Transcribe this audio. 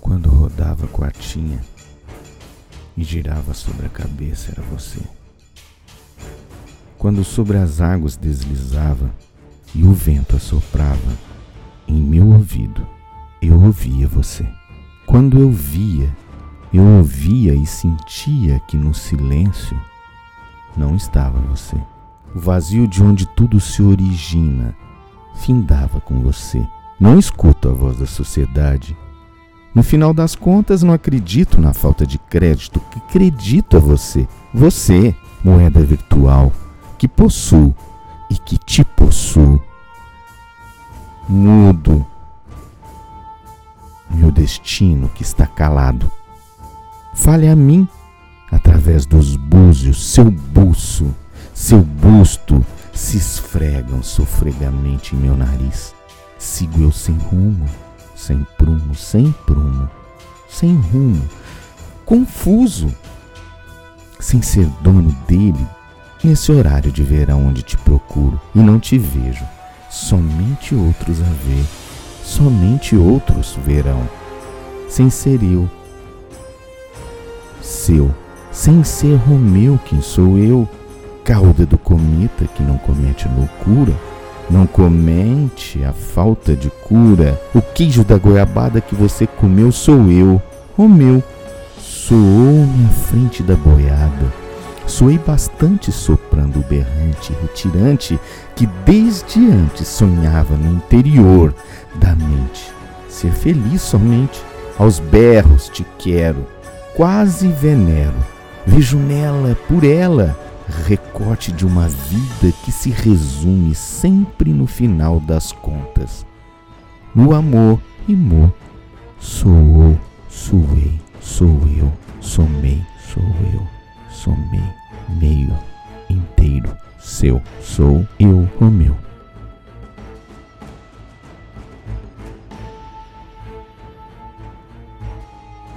Quando rodava a quartinha e girava sobre a cabeça, era você. Quando sobre as águas deslizava e o vento assoprava, em meu ouvido eu ouvia você. Quando eu via, eu ouvia e sentia que no silêncio não estava você. O vazio de onde tudo se origina findava com você. Não escuto a voz da sociedade. No final das contas, não acredito na falta de crédito que acredito a você. Você, moeda virtual, que possuo e que te possuo. Mudo meu destino que está calado. Fale a mim através dos búzios, seu buço, seu busto sofregamente em meu nariz. Sigo eu sem rumo, sem prumo, sem prumo, sem rumo, confuso, sem ser dono dele, nesse horário de verão onde te procuro e não te vejo, somente outros a ver, somente outros verão, sem ser eu, seu, sem ser Romeu, quem sou eu, cauda do cometa que não comete loucura, não comente a falta de cura, o queijo da goiabada que você comeu sou eu, Romeu, soou-me à frente da boiada. Soei bastante soprando o berrante retirante que desde antes sonhava no interior da mente. Ser feliz somente, aos berros te quero, quase venero. Vejo nela, por ela, recorte de uma vida que se resume sempre no final das contas. No amor, rimou, soou, suei, sou eu, somei, sou eu, somei, meio, inteiro, seu, sou eu, Romeu.